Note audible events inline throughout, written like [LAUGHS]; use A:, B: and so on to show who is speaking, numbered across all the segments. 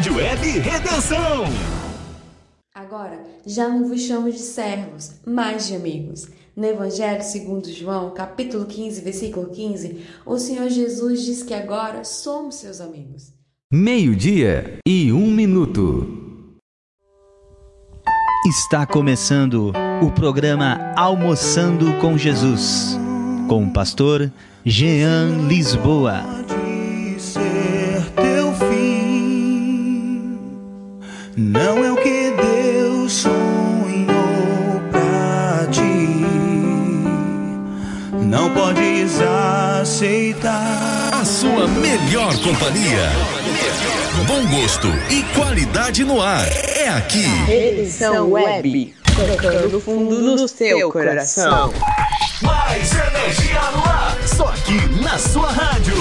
A: Rádio Web Redenção.
B: Agora, já não vos chamo de servos, mas de amigos. No Evangelho segundo João, capítulo 15, versículo 15, o Senhor Jesus diz que agora somos seus amigos.
C: Meio-dia e um minuto.
D: Está começando o programa Almoçando com Jesus, com o pastor Jean Lisboa.
E: Não é o que Deus sonhou pra ti. Não podes aceitar.
A: A sua melhor companhia. Bom gosto e qualidade no ar. É aqui.
F: Redenção Web, tocando fundo no seu coração.
A: Mais energia no ar. Só aqui na sua rádio.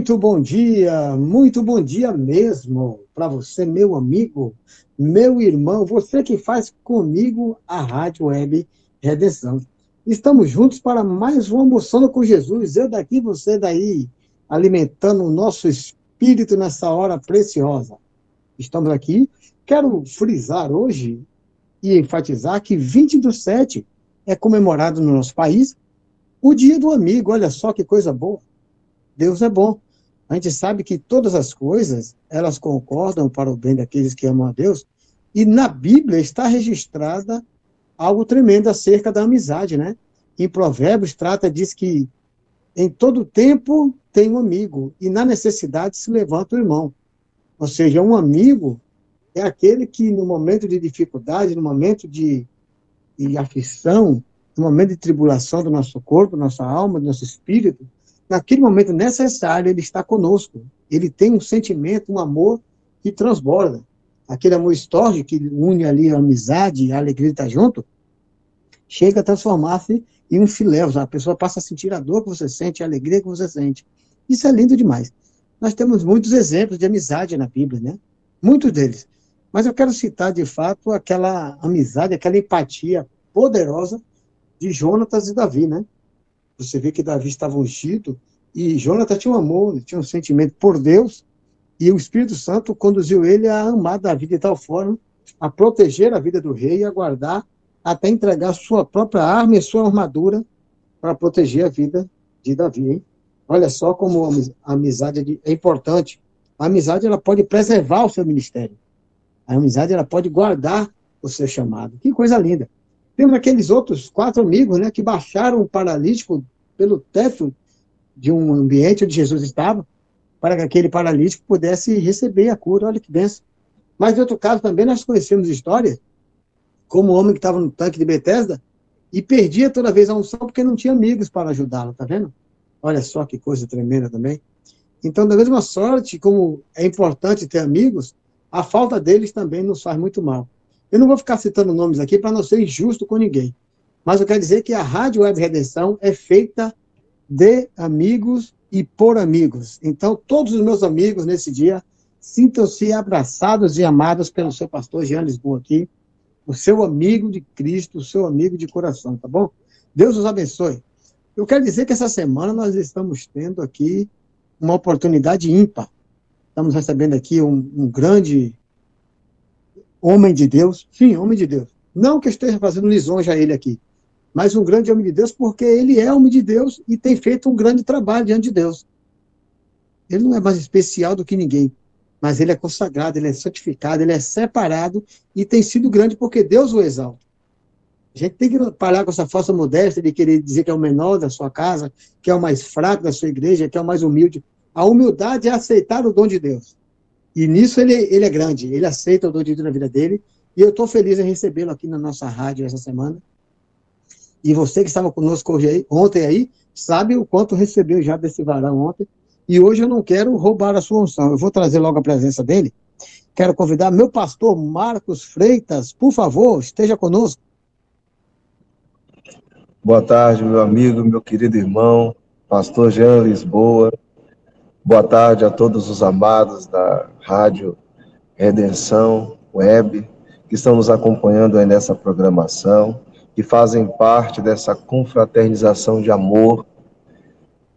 G: Muito bom dia, muito bom dia mesmo para você, meu amigo, meu irmão, você que faz comigo a Rádio Web Redenção. Estamos juntos para mais um Almoçando com Jesus, eu daqui, você daí, alimentando o nosso espírito nessa hora preciosa. Estamos aqui, quero frisar hoje e enfatizar que 20 do 7 é comemorado no nosso país o Dia do Amigo, olha só que coisa boa. Deus é bom. A gente sabe que todas as coisas, elas concordam para o bem daqueles que amam a Deus, e na Bíblia está registrada algo tremendo acerca da amizade, né? Em Provérbios trata, diz que em todo tempo tem um amigo, e na necessidade se levanta o irmão. Ou seja, um amigo é aquele que no momento de dificuldade, no momento de, de aflição, no momento de tribulação do nosso corpo, nossa alma, do nosso espírito, naquele momento necessário, ele está conosco. Ele tem um sentimento, um amor que transborda. Aquele amor estorge que une ali a amizade e a alegria de estar junto, chega a transformar-se em um filéu. A pessoa passa a sentir a dor que você sente, a alegria que você sente. Isso é lindo demais. Nós temos muitos exemplos de amizade na Bíblia, né? Muitos deles. Mas eu quero citar, de fato, aquela amizade, aquela empatia poderosa de Jonatas e Davi, né? Você vê que Davi estava ungido e Jonatas tinha um amor, tinha um sentimento por Deus e o Espírito Santo conduziu ele a amar Davi de tal forma a proteger a vida do rei e a guardar até entregar sua própria arma e sua armadura para proteger a vida de Davi. Hein? Olha só como a amizade é importante. A amizade ela pode preservar o seu ministério. A amizade ela pode guardar o seu chamado. Que coisa linda. Temos aqueles outros quatro amigos né, que baixaram o paralítico pelo teto de um ambiente onde Jesus estava, para que aquele paralítico pudesse receber a cura. Olha que benção. Mas em outro caso também nós conhecemos histórias, como o homem que estava no tanque de Betesda e perdia toda vez a unção porque não tinha amigos para ajudá-lo, tá vendo? Olha só que coisa tremenda também. Então, da mesma sorte, como é importante ter amigos, a falta deles também nos faz muito mal. Eu não vou ficar citando nomes aqui para não ser injusto com ninguém. Mas eu quero dizer que a Rádio Web Redenção é feita de amigos e por amigos. Então, todos os meus amigos nesse dia sintam-se abraçados e amados pelo seu pastor Jean Lisboa aqui, o seu amigo de Cristo, o seu amigo de coração, tá bom? Deus os abençoe. Eu quero dizer que essa semana nós estamos tendo aqui uma oportunidade ímpar. Estamos recebendo aqui um, um grande homem de Deus, sim, homem de Deus. Não que eu esteja fazendo lisonja a ele aqui, mas um grande homem de Deus porque ele é homem de Deus e tem feito um grande trabalho diante de Deus. Ele não é mais especial do que ninguém, mas ele é consagrado, ele é santificado, ele é separado e tem sido grande porque Deus o exalta. A gente tem que parar com essa falsa modéstia de querer dizer que é o menor da sua casa, que é o mais fraco da sua igreja, que é o mais humilde. A humildade é aceitar o dom de Deus. E nisso ele, ele é grande, ele aceita o Deus na vida dele. E eu estou feliz em recebê-lo aqui na nossa rádio essa semana. E você que estava conosco hoje aí, ontem aí, sabe o quanto recebeu já desse varão ontem. E hoje eu não quero roubar a sua unção. Eu vou trazer logo a presença dele. Quero convidar meu pastor Marcos Freitas, por favor, esteja conosco.
H: Boa tarde, meu amigo, meu querido irmão, pastor Jean Lisboa. Boa tarde a todos os amados da Rádio Redenção Web que estão nos acompanhando aí nessa programação, que fazem parte dessa confraternização de amor.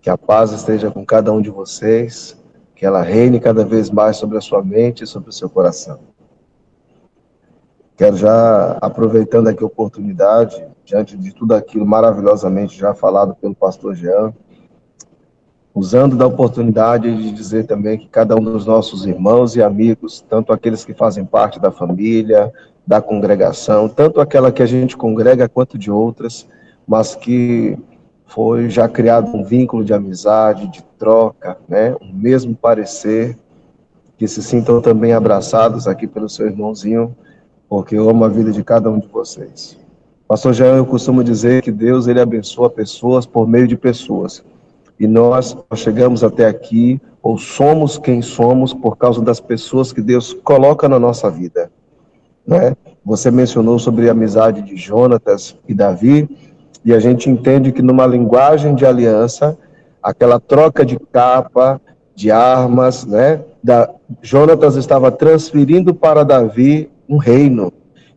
H: Que a paz esteja com cada um de vocês, que ela reine cada vez mais sobre a sua mente e sobre o seu coração. Quero já, aproveitando aqui a oportunidade, diante de tudo aquilo maravilhosamente já falado pelo pastor Jean, usando da oportunidade de dizer também que cada um dos nossos irmãos e amigos, tanto aqueles que fazem parte da família, da congregação, tanto aquela que a gente congrega quanto de outras, mas que foi já criado um vínculo de amizade, de troca, né, um mesmo parecer, que se sintam também abraçados aqui pelo seu irmãozinho, porque eu amo a vida de cada um de vocês. Pastor Jean, eu costumo dizer que Deus ele abençoa pessoas por meio de pessoas. E nós chegamos até aqui, ou somos quem somos, por causa das pessoas que Deus coloca na nossa vida. Né? Você mencionou sobre a amizade de Jonatas e Davi, e a gente entende que numa linguagem de aliança, aquela troca de capa, de armas, né? Da, Jonatas estava transferindo para Davi um reino,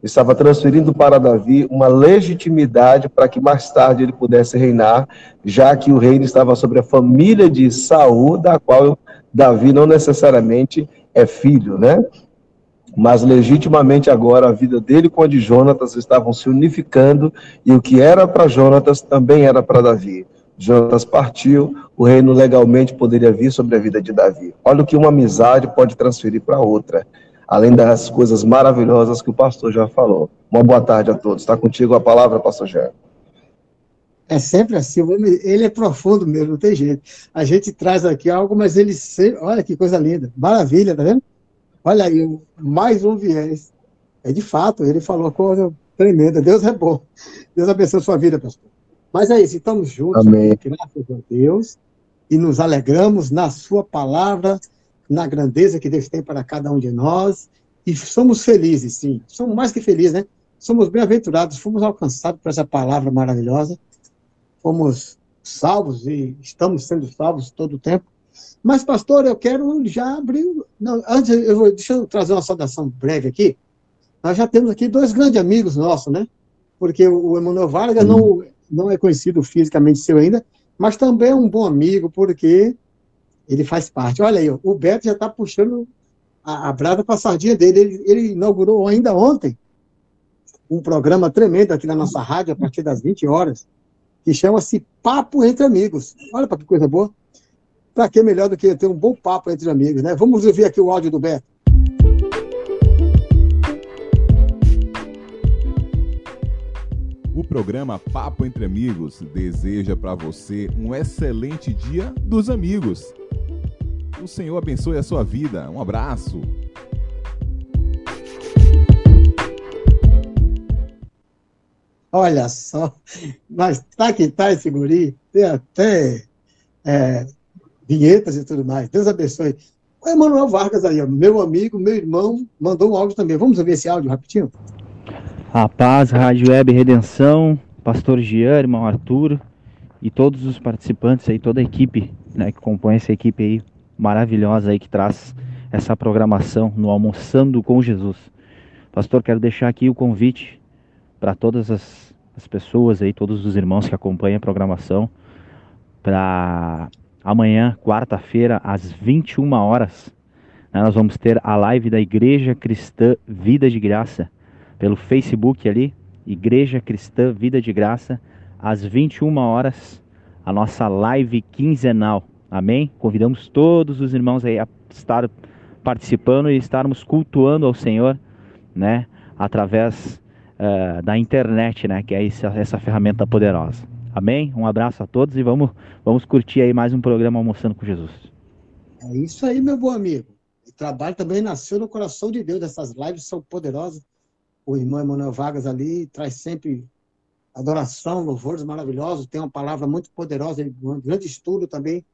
H: estava transferindo para Davi uma legitimidade para que mais tarde ele pudesse reinar, já que o reino estava sobre a família de Saul, da qual Davi não necessariamente é filho, né? Mas legitimamente agora a vida dele com a de Jonatas estavam se unificando e o que era para Jonatas também era para Davi. Jonatas partiu, o reino legalmente poderia vir sobre a vida de Davi. Olha o que uma amizade pode transferir para outra além das coisas maravilhosas que o pastor já falou. Uma boa tarde a todos. Está contigo a palavra, pastor Jean.
G: É sempre assim, ele é profundo mesmo, não tem jeito. A gente traz aqui algo, mas ele sempre, olha que coisa linda, maravilha, tá vendo? Olha aí, mais um viés. É de fato, ele falou coisa tremenda. Deus é bom. Deus abençoe a sua vida, pastor. Mas é isso, estamos juntos,
H: Amém.
G: graças a Deus, e nos alegramos na sua palavra, na grandeza que Deus tem para cada um de nós, e somos felizes, sim. Somos mais que felizes, né? Somos bem-aventurados, fomos alcançados por essa palavra maravilhosa, fomos salvos e estamos sendo salvos todo o tempo. Mas, pastor, eu quero já abrir. Não, antes, eu vou, deixa eu trazer uma saudação breve aqui. Nós já temos aqui dois grandes amigos nossos, né? Porque o Emanuel Vargas não, não é conhecido fisicamente seu ainda, mas também é um bom amigo, porque ele faz parte. Olha aí, o Beto já está puxando a, a brada para a sardinha dele. Ele, ele inaugurou ainda ontem um programa tremendo aqui na nossa rádio, a partir das 20 horas, que chama-se Papo Entre Amigos. Olha para que coisa boa. Para que melhor do que ter um bom papo entre amigos, né? Vamos ouvir aqui o áudio do Beto.
I: O programa Papo Entre Amigos deseja para você um excelente dia dos amigos. O Senhor abençoe a sua vida. Um abraço.
G: Olha só, mas tá que tá esse guri, tem até é, vinhetas e tudo mais. Deus abençoe. O Emanuel Vargas aí, meu amigo, meu irmão, mandou um áudio também. Vamos ouvir esse áudio rapidinho?
D: A paz, Rádio Web Redenção, Pastor Jean, irmão Arthur e todos os participantes aí, toda a equipe né, que compõe essa equipe aí maravilhosa aí que traz essa programação no Almoçando com Jesus. Pastor, quero deixar aqui o convite para todas as, as pessoas aí, todos os irmãos que acompanham a programação, para amanhã, quarta-feira, às 21 horas, né, nós vamos ter a live da Igreja Cristã Vida de Graça pelo Facebook ali, Igreja Cristã Vida de Graça, às 21 horas, a nossa live quinzenal. Amém? Convidamos todos os irmãos aí a estar participando e estarmos cultuando ao Senhor, né, através uh, da internet, né, que é essa, essa ferramenta poderosa. Amém? Um abraço a todos e vamos, vamos curtir aí mais um programa Almoçando com Jesus.
G: É isso aí, meu bom amigo. O trabalho também nasceu no coração de Deus. Essas lives são poderosas. O irmão Emanuel Vargas ali traz sempre adoração, louvores maravilhosos. Tem uma palavra muito poderosa, um grande estudo também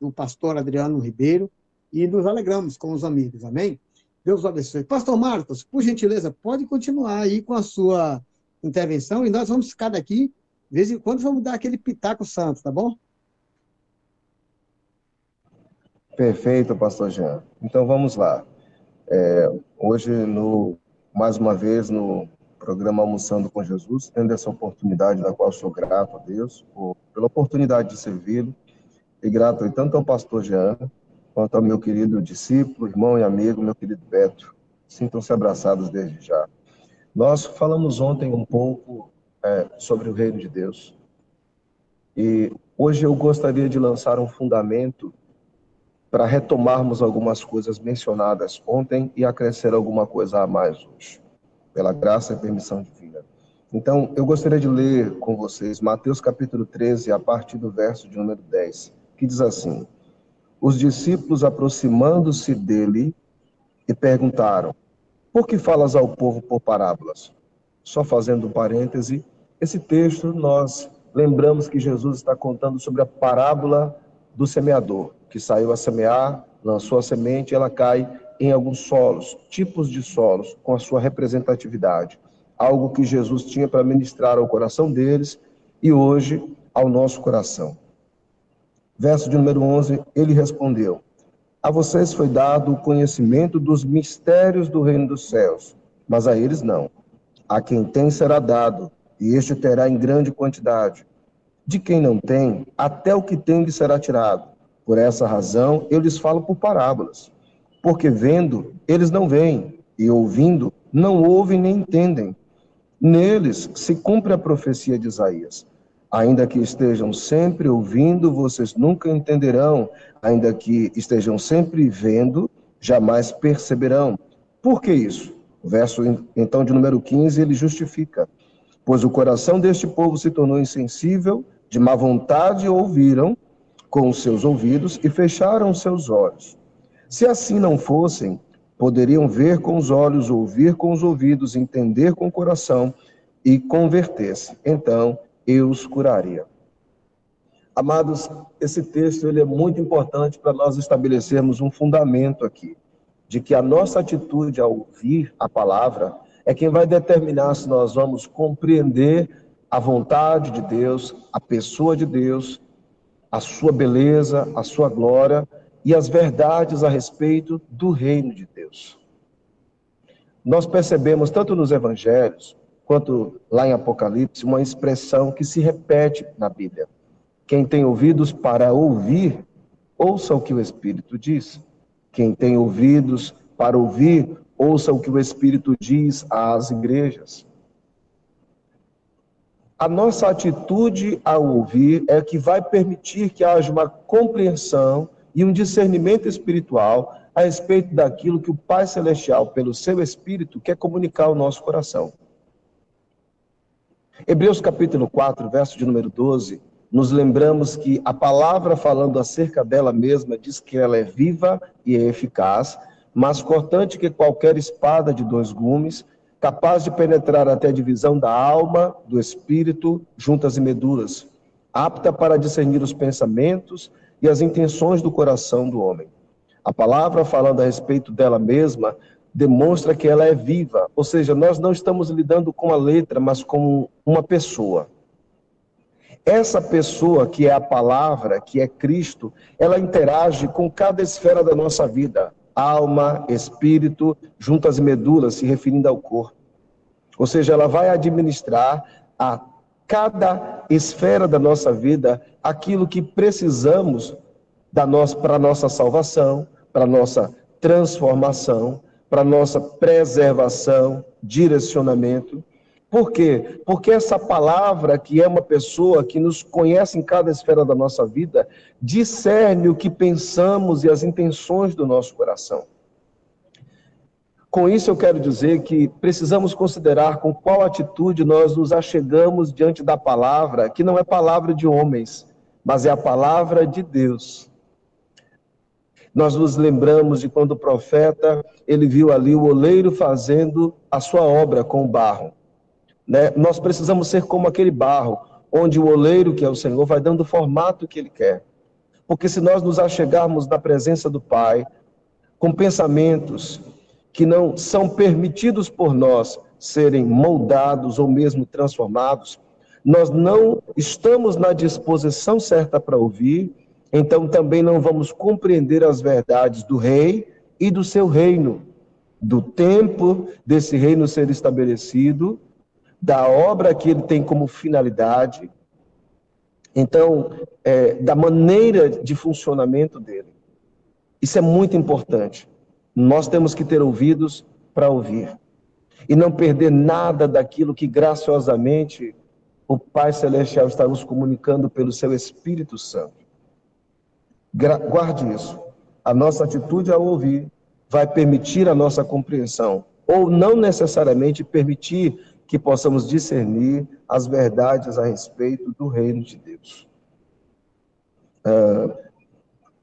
G: do pastor Adriano Ribeiro. E nos alegramos com os amigos. Amém? Deus abençoe. Pastor Marcos, por gentileza, pode continuar aí com a sua intervenção e nós vamos ficar daqui de vez em quando vamos dar aquele pitaco santo, tá bom?
H: Perfeito, pastor Jean. Então vamos lá. É, hoje, no, mais uma vez, no programa Almoçando com Jesus, tendo essa oportunidade, da qual sou grato a Deus por, pela oportunidade de servi-lo, e grato tanto ao pastor Jean, quanto ao meu querido discípulo, irmão e amigo, meu querido Beto. Sintam-se abraçados desde já. Nós falamos ontem um pouco é, sobre o reino de Deus. E hoje eu gostaria de lançar um fundamento para retomarmos algumas coisas mencionadas ontem e acrescer alguma coisa a mais hoje, pela graça e permissão divina. Então, eu gostaria de ler com vocês Mateus capítulo 13, a partir do verso de número 10, que diz assim: Os discípulos aproximando-se dele e perguntaram: Por que falas ao povo por parábolas? Só fazendo um parêntese, esse texto nós lembramos que Jesus está contando sobre a parábola do semeador, que saiu a semear, lançou a semente, ela cai em alguns solos, tipos de solos, com a sua representatividade. Algo que Jesus tinha para ministrar ao coração deles e hoje ao nosso coração. Verso de número 11, ele respondeu: A vocês foi dado o conhecimento dos mistérios do reino dos céus, mas a eles não. A quem tem será dado, e este terá em grande quantidade. De quem não tem, até o que tem lhe será tirado. Por essa razão, eu lhes falo por parábolas. Porque vendo, eles não veem, e ouvindo, não ouvem nem entendem. Neles se cumpre a profecia de Isaías. Ainda que estejam sempre ouvindo, vocês nunca entenderão. Ainda que estejam sempre vendo, jamais perceberão. Por que isso? O verso, então, de número 15, ele justifica. Pois o coração deste povo se tornou insensível, de má vontade ouviram com os seus ouvidos e fecharam seus olhos. Se assim não fossem, poderiam ver com os olhos, ouvir com os ouvidos, entender com o coração e converter-se. Então, eu os curaria. Amados, esse texto ele é muito importante para nós estabelecermos um fundamento aqui, de que a nossa atitude ao ouvir a palavra é quem vai determinar se nós vamos compreender a vontade de Deus, a pessoa de Deus, a sua beleza, a sua glória e as verdades a respeito do reino de Deus. Nós percebemos, tanto nos evangelhos, quanto lá em Apocalipse, uma expressão que se repete na Bíblia. Quem tem ouvidos para ouvir, ouça o que o Espírito diz. Quem tem ouvidos para ouvir, ouça o que o Espírito diz às igrejas. A nossa atitude ao ouvir é que vai permitir que haja uma compreensão e um discernimento espiritual a respeito daquilo que o Pai Celestial, pelo seu Espírito, quer comunicar ao nosso coração. Hebreus capítulo 4, verso de número 12, nos lembramos que a palavra falando acerca dela mesma diz que ela é viva e é eficaz, mais cortante que qualquer espada de dois gumes, capaz de penetrar até a divisão da alma, do espírito, juntas e medulas, apta para discernir os pensamentos e as intenções do coração do homem. A palavra, falando a respeito dela mesma, demonstra que ela é viva, ou seja, nós não estamos lidando com a letra, mas com uma pessoa. Essa pessoa que é a palavra, que é Cristo, ela interage com cada esfera da nossa vida, alma, espírito, juntas e medulas, se referindo ao corpo. Ou seja, ela vai administrar a cada esfera da nossa vida aquilo que precisamos da nossa para nossa salvação, para nossa transformação, para nossa preservação, direcionamento. Por quê? Porque essa palavra, que é uma pessoa que nos conhece em cada esfera da nossa vida, discerne o que pensamos e as intenções do nosso coração. Com isso, eu quero dizer que precisamos considerar com qual atitude nós nos achegamos diante da palavra, que não é palavra de homens, mas é a palavra de Deus. Nós nos lembramos de quando o profeta, ele viu ali o oleiro fazendo a sua obra com o barro. Né? Nós precisamos ser como aquele barro, onde o oleiro, que é o Senhor, vai dando o formato que ele quer. Porque se nós nos achegarmos na presença do Pai, com pensamentos que não são permitidos por nós serem moldados ou mesmo transformados, nós não estamos na disposição certa para ouvir, então também não vamos compreender as verdades do rei e do seu reino, do tempo desse reino ser estabelecido, da obra que ele tem como finalidade, então, é, da maneira de funcionamento dele. Isso é muito importante. Nós temos que ter ouvidos para ouvir e não perder nada daquilo que graciosamente o Pai Celestial está nos comunicando pelo seu Espírito Santo. Guarde isso. A nossa atitude ao ouvir vai permitir a nossa compreensão, ou não necessariamente permitir que possamos discernir as verdades a respeito do reino de Deus. Uh,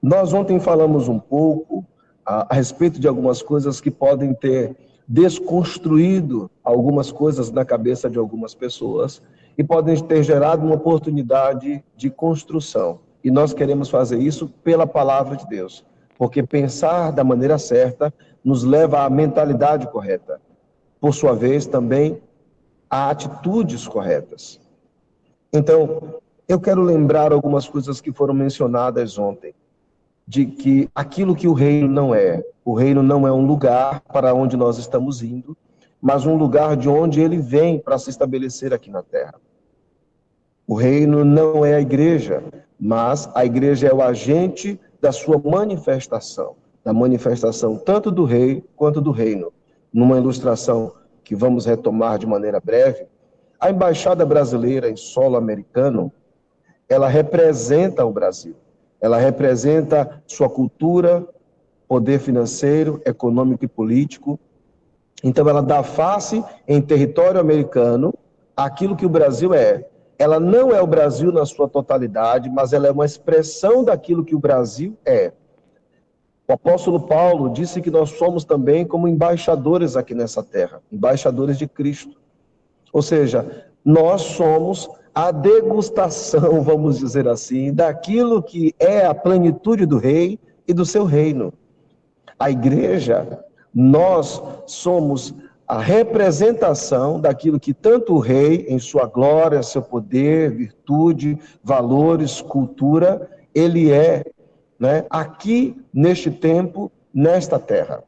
H: nós ontem falamos um pouco a, a respeito de algumas coisas que podem ter desconstruído algumas coisas na cabeça de algumas pessoas e podem ter gerado uma oportunidade de construção. E nós queremos fazer isso pela palavra de Deus, porque pensar da maneira certa nos leva à mentalidade correta. Por sua vez, também a atitudes corretas. Então, eu quero lembrar algumas coisas que foram mencionadas ontem, de que aquilo que o reino não é, o reino não é um lugar para onde nós estamos indo, mas um lugar de onde ele vem para se estabelecer aqui na terra. O reino não é a igreja, mas a igreja é o agente da sua manifestação, da manifestação tanto do rei quanto do reino. Numa ilustração que vamos retomar de maneira breve, a embaixada brasileira em solo americano, ela representa o Brasil. Ela representa sua cultura, poder financeiro, econômico e político. Então ela dá face em território americano aquilo que o Brasil é, ela não é o Brasil na sua totalidade, mas ela é uma expressão daquilo que o Brasil é. O apóstolo Paulo disse que nós somos também como embaixadores aqui nessa terra, embaixadores de Cristo. Ou seja, nós somos a degustação, vamos dizer assim, daquilo que é a plenitude do rei e do seu reino. A igreja, nós somos a representação daquilo que tanto o rei, em sua glória, seu poder, virtude, valores, cultura, ele é né, aqui neste tempo, nesta terra.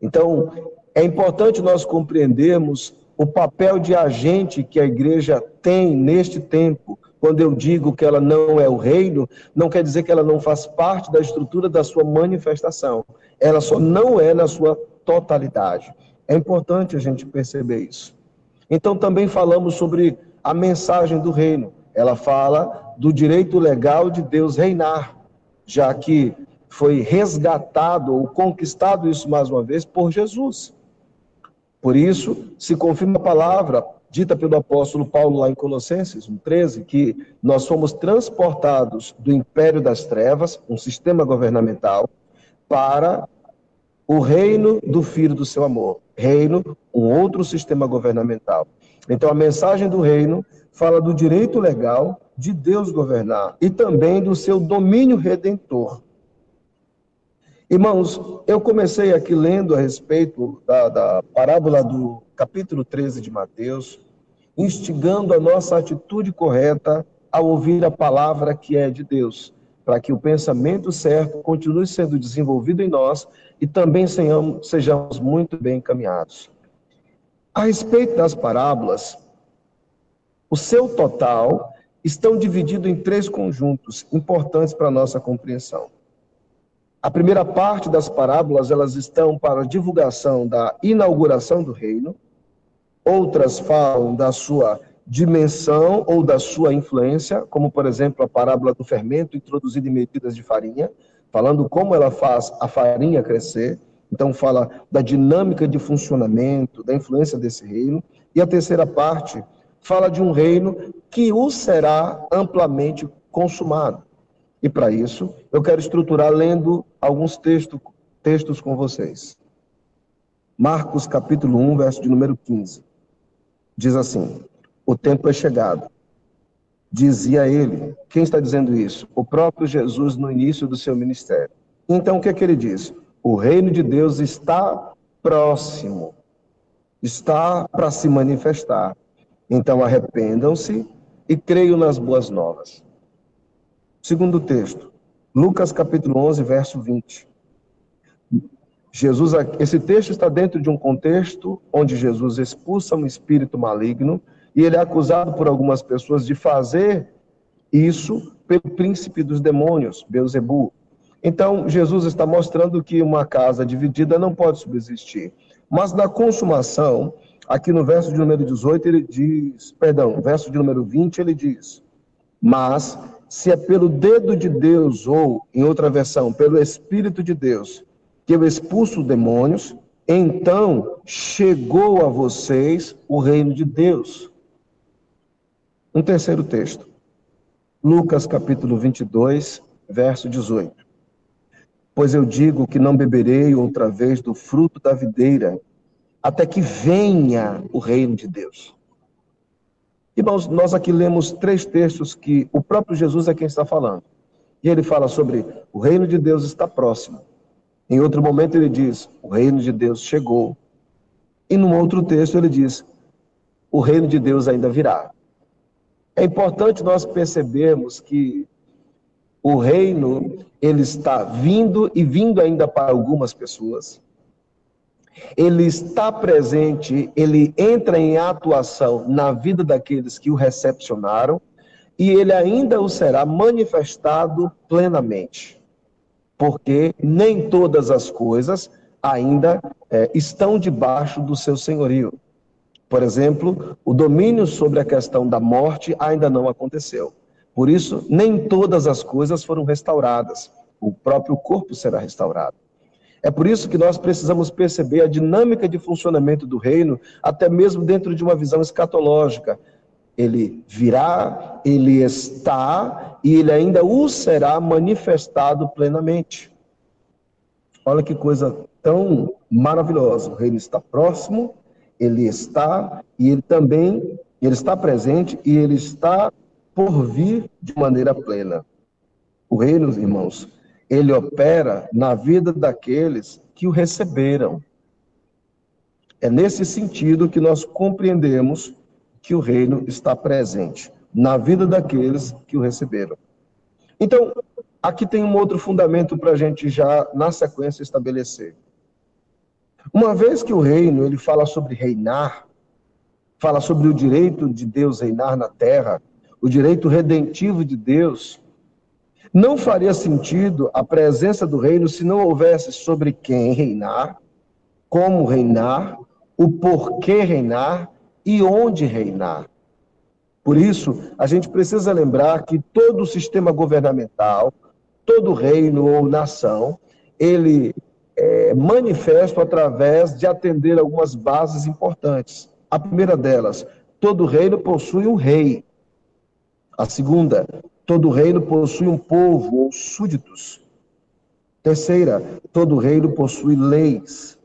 H: Então, é importante nós compreendermos o papel de agente que a igreja tem neste tempo. Quando eu digo que ela não é o reino, não quer dizer que ela não faz parte da estrutura da sua manifestação. Ela só não é na sua totalidade. É importante a gente perceber isso. Então, também falamos sobre a mensagem do reino. Ela fala do direito legal de Deus reinar, já que foi resgatado ou conquistado isso mais uma vez por Jesus. Por isso, se confirma a palavra dita pelo apóstolo Paulo lá em Colossenses 1,13, que nós fomos transportados do império das trevas, um sistema governamental, para o reino do Filho do seu amor. Reino, um outro sistema governamental. Então, a mensagem do reino fala do direito legal de Deus governar e também do seu domínio redentor. Irmãos, eu comecei aqui lendo a respeito da, da parábola do capítulo 13 de Mateus, instigando a nossa atitude correta ao ouvir a palavra que é de Deus, para que o pensamento certo continue sendo desenvolvido em nós e também sejamos, sejamos muito bem encaminhados. A respeito das parábolas, o seu total estão divididos em três conjuntos importantes para a nossa compreensão. A primeira parte das parábolas, elas estão para a divulgação da inauguração do reino, outras falam da sua dimensão ou da sua influência, como por exemplo a parábola do fermento introduzido em medidas de farinha, falando como ela faz a farinha crescer. Então fala da dinâmica de funcionamento, da influência desse reino. E a terceira parte fala de um reino que o será amplamente consumado. E para isso, eu quero estruturar lendo alguns textos, textos com vocês. Marcos capítulo 1, verso de número 15. Diz assim: O tempo é chegado. Dizia ele. Quem está dizendo isso? O próprio Jesus no início do seu ministério. Então o que é que ele diz? O reino de Deus está próximo. Está para se manifestar. Então arrependam-se e creiam nas boas novas. Segundo texto, Lucas capítulo 11, verso 20. Jesus, esse texto está dentro de um contexto onde Jesus expulsa um espírito maligno e ele é acusado por algumas pessoas de fazer isso pelo príncipe dos demônios, Beuzebu. Então, Jesus está mostrando que uma casa dividida não pode subsistir. Mas na consumação, aqui no verso de número 18, ele diz, perdão, verso de número 20, ele diz: Mas se é pelo dedo de Deus, ou, em outra versão, pelo Espírito de Deus, que eu expulso demônios, então chegou a vocês o reino de Deus. Um terceiro texto. Lucas capítulo 22, verso 18. Pois eu digo que não beberei outra vez do fruto da videira, até que venha o reino de Deus. Irmãos, nós aqui lemos três textos que o próprio Jesus é quem está falando. E ele fala sobre o reino de Deus está próximo. Em outro momento ele diz, o reino de Deus chegou. E num outro texto ele diz, o reino de Deus ainda virá. É importante nós percebermos que o reino ele está vindo e vindo ainda para algumas pessoas. Ele está presente, ele entra em atuação na vida daqueles que o recepcionaram e ele ainda o será manifestado plenamente. Porque nem todas as coisas ainda é, estão debaixo do seu senhorio. Por exemplo, o domínio sobre a questão da morte ainda não aconteceu. Por isso, nem todas as coisas foram restauradas. O próprio corpo será restaurado. É por isso que nós precisamos perceber a dinâmica de funcionamento do reino, até mesmo dentro de uma visão escatológica. Ele virá, ele está e ele ainda o será manifestado plenamente. Olha que coisa tão maravilhosa. O reino está próximo, ele está e ele também, ele está presente e ele está por vir de maneira plena. O reino, irmãos, ele opera na vida daqueles que o receberam. É nesse sentido que nós compreendemos que o reino está presente na vida daqueles que o receberam. Então, aqui tem um outro fundamento para a gente já, na sequência, estabelecer. Uma vez que o reino ele fala sobre reinar, fala sobre o direito de Deus reinar na terra, o direito redentivo de Deus, não faria sentido a presença do reino se não houvesse sobre quem reinar, como reinar, o porquê reinar e onde reinar. Por isso, a gente precisa lembrar que todo sistema governamental, todo reino ou nação, ele é, manifesto através de atender algumas bases importantes. A primeira delas, todo reino possui um rei. A segunda, todo reino possui um povo ou súditos. Terceira, todo reino possui leis.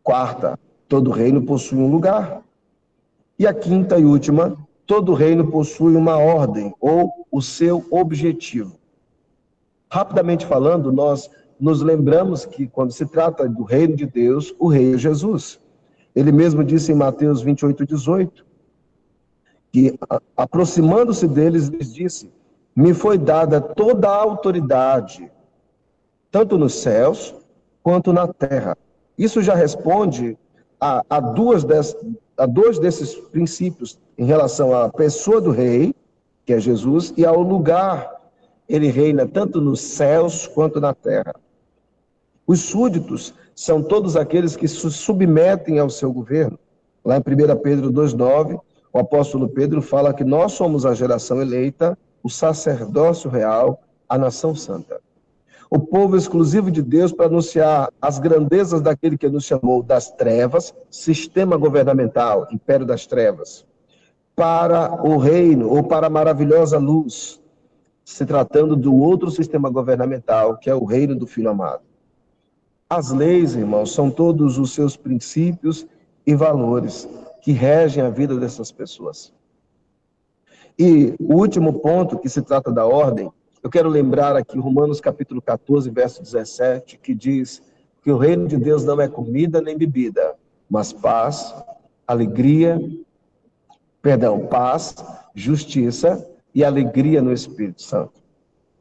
H: Quarta, todo reino possui um lugar. E a quinta e última, todo reino possui uma ordem ou o seu objetivo. Rapidamente falando, nós nos lembramos que quando se trata do reino de Deus, o rei é Jesus. Ele mesmo disse em Mateus 28, 18, que aproximando-se deles, lhes disse: Me foi dada toda a autoridade, tanto nos céus quanto na terra. Isso já responde a, a duas des- a dois desses princípios em relação à pessoa do rei, que é Jesus, e ao lugar. Ele reina tanto nos céus quanto na terra. Os súditos são todos aqueles que se submetem ao seu governo. Lá em 1 Pedro 2,9, o apóstolo Pedro fala que nós somos a geração eleita, o sacerdócio real, a nação santa. O povo exclusivo de Deus para anunciar as grandezas daquele que nos chamou das trevas, sistema governamental, império das trevas, para o reino ou para a maravilhosa luz, se tratando do outro sistema governamental, que é o reino do Filho amado. As leis, irmãos, são todos os seus princípios e valores que regem a vida dessas pessoas. E o último ponto, que se trata da ordem, eu quero lembrar aqui Romanos capítulo 14, verso 17, que diz que o reino de Deus não é comida nem bebida, mas paz, alegria, perdão, paz, justiça e alegria no Espírito Santo.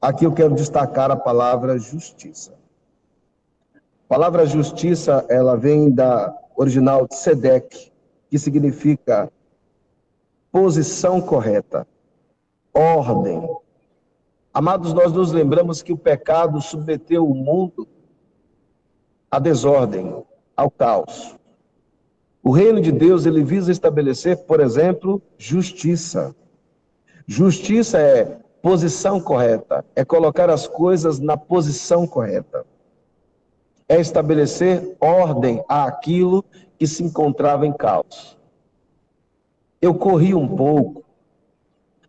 H: Aqui eu quero destacar a palavra justiça. A palavra justiça, ela vem da original tzedek, que significa posição correta, ordem. Amados, nós nos lembramos que o pecado submeteu o mundo à desordem, ao caos. O reino de Deus, ele visa estabelecer, por exemplo, justiça. Justiça é posição correta, é colocar as coisas na posição correta. É estabelecer ordem àquilo que se encontrava em caos. Eu corri um pouco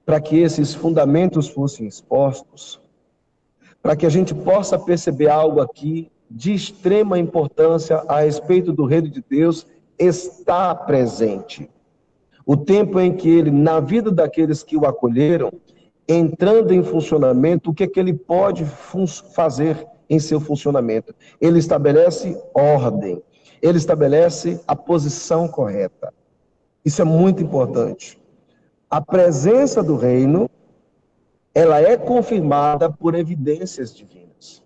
H: para que esses fundamentos fossem expostos, para que a gente possa perceber algo aqui de extrema importância a respeito do reino de Deus está presente. O tempo em que ele, na vida daqueles que o acolheram, entrando em funcionamento, o que é que ele pode fazer em seu funcionamento? Ele estabelece ordem, ele estabelece a posição correta. Isso é muito importante. A presença do reino, ela é confirmada por evidências divinas.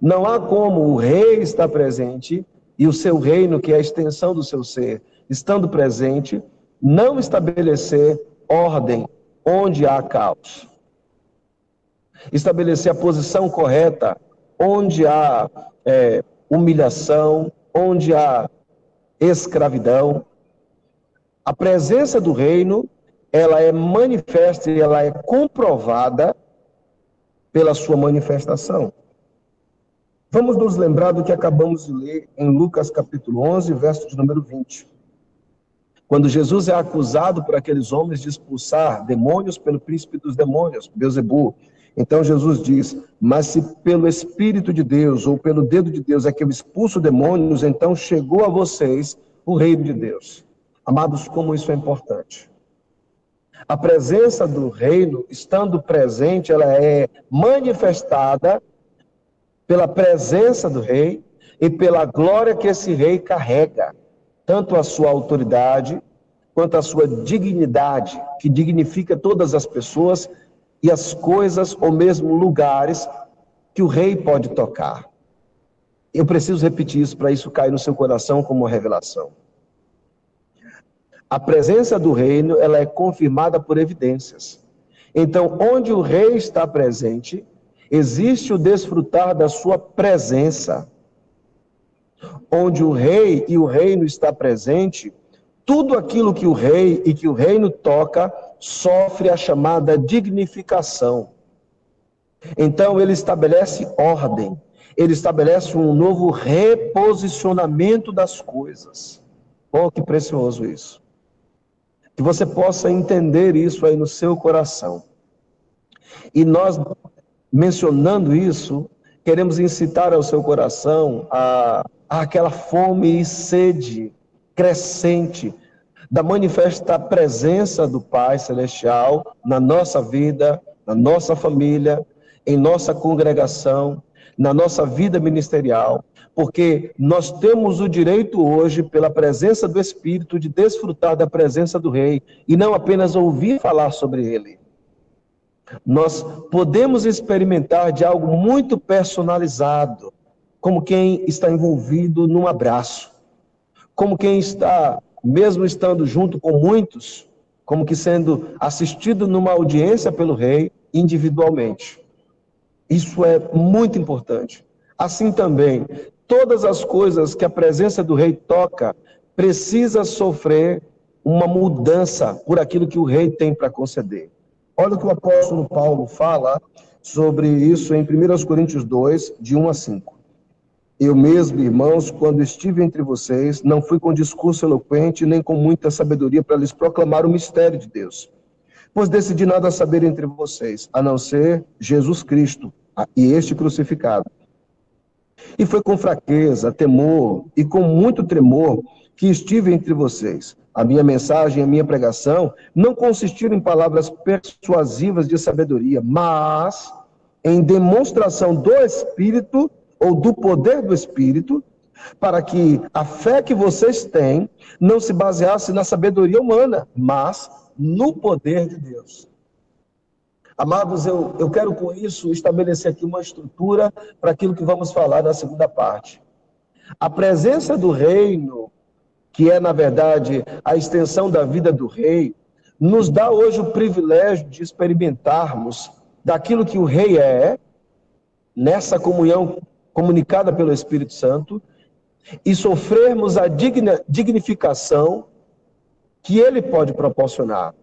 H: Não há como o rei estar presente e o seu reino, que é a extensão do seu ser, estando presente, não estabelecer ordem onde há caos. Estabelecer a posição correta onde há é, humilhação, onde há escravidão. A presença do reino, ela é manifesta e ela é comprovada pela sua manifestação. Vamos nos lembrar do que acabamos de ler em Lucas capítulo 11, verso de número 20. Quando Jesus é acusado por aqueles homens de expulsar demônios pelo príncipe dos demônios, Beuzebu. Então Jesus diz: Mas se pelo Espírito de Deus ou pelo dedo de Deus é que eu expulso demônios, então chegou a vocês o reino de Deus. Amados, como isso é importante. A presença do reino, estando presente, ela é manifestada pela presença do rei e pela glória que esse rei carrega, tanto a sua autoridade quanto a sua dignidade, que dignifica todas as pessoas e as coisas ou mesmo lugares que o rei pode tocar. Eu preciso repetir isso para isso cair no seu coração como uma revelação. A presença do reino, ela é confirmada por evidências. Então, onde o rei está presente, existe o desfrutar da sua presença. Onde o rei e o reino está presente, tudo aquilo que o rei e que o reino toca sofre a chamada dignificação. Então ele estabelece ordem, ele estabelece um novo reposicionamento das coisas. Oh, que precioso isso. Que você possa entender isso aí no seu coração. E nós, mencionando isso, queremos incitar ao seu coração a, a aquela fome e sede crescente da manifesta presença do Pai Celestial na nossa vida, na nossa família, em nossa congregação, na nossa vida ministerial, porque nós temos o direito hoje, pela presença do Espírito, de desfrutar da presença do Rei e não apenas ouvir falar sobre ele. Nós podemos experimentar de algo muito personalizado, como quem está envolvido num abraço, como quem está, mesmo estando junto com muitos, como que sendo assistido numa audiência pelo rei individualmente. Isso é muito importante. Assim também, todas as coisas que a presença do rei toca precisa sofrer uma mudança por aquilo que o rei tem para conceder. Olha o que o apóstolo Paulo fala sobre isso em 1 Coríntios 2, de 1 a 5. Eu mesmo, irmãos, quando estive entre vocês, não fui com discurso eloquente nem com muita sabedoria para lhes proclamar o mistério de Deus. Pois decidi nada saber entre vocês, a não ser Jesus Cristo e este crucificado. E foi com fraqueza, temor e com muito tremor que estive entre vocês. A minha mensagem, a minha pregação não consistiram em palavras persuasivas de sabedoria, mas em demonstração do Espírito ou do poder do Espírito, para que a fé que vocês têm não se baseasse na sabedoria humana, mas no poder de Deus. Amados, eu, eu quero com isso estabelecer aqui uma estrutura para aquilo que vamos falar na segunda parte. A presença do reino, que é, na verdade, a extensão da vida do rei, nos dá hoje o privilégio de experimentarmos daquilo que o rei é, nessa comunhão comunicada pelo Espírito Santo, e sofrermos a digna, dignificação que ele pode proporcionar.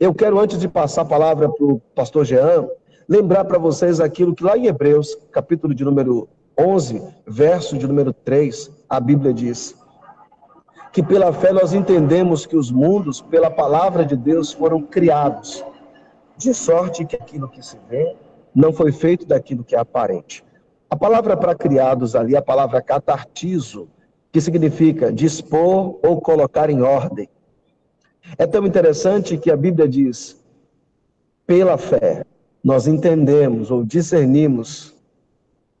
H: Eu quero, antes de passar a palavra para o pastor Jean, lembrar para vocês aquilo que lá em Hebreus, capítulo de número 11, verso de número 3, a Bíblia diz: que pela fé nós entendemos que os mundos, pela palavra de Deus, foram criados, de sorte que aquilo que se vê não foi feito daquilo que é aparente. A palavra para criados ali, a palavra catartizo, que significa dispor ou colocar em ordem. É tão interessante que a Bíblia diz: pela fé, nós entendemos ou discernimos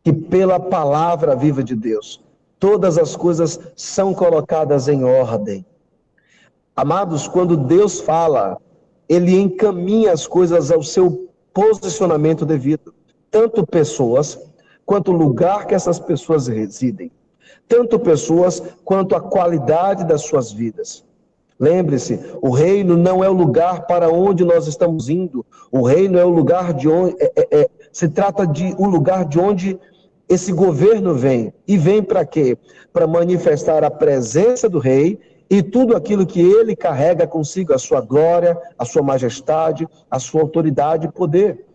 H: que pela palavra viva de Deus, todas as coisas são colocadas em ordem. Amados, quando Deus fala, ele encaminha as coisas ao seu posicionamento devido. Tanto pessoas quanto o lugar que essas pessoas residem, tanto pessoas quanto a qualidade das suas vidas. Lembre-se, o reino não é o lugar para onde nós estamos indo. O reino é o lugar de onde é, é, é, se trata de um lugar de onde esse governo vem. E vem para quê? Para manifestar a presença do rei e tudo aquilo que ele carrega consigo, a sua glória, a sua majestade, a sua autoridade e poder.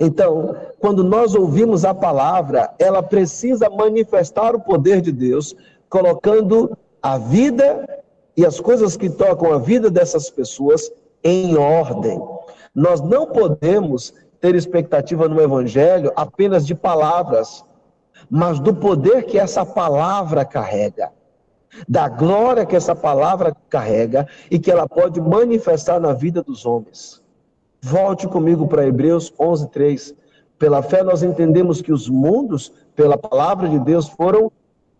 H: Então, quando nós ouvimos a palavra, ela precisa manifestar o poder de Deus, colocando a vida e as coisas que tocam a vida dessas pessoas em ordem. Nós não podemos ter expectativa no Evangelho apenas de palavras, mas do poder que essa palavra carrega, da glória que essa palavra carrega e que ela pode manifestar na vida dos homens. Volte comigo para Hebreus 11, 3. Pela fé nós entendemos que os mundos, pela palavra de Deus, foram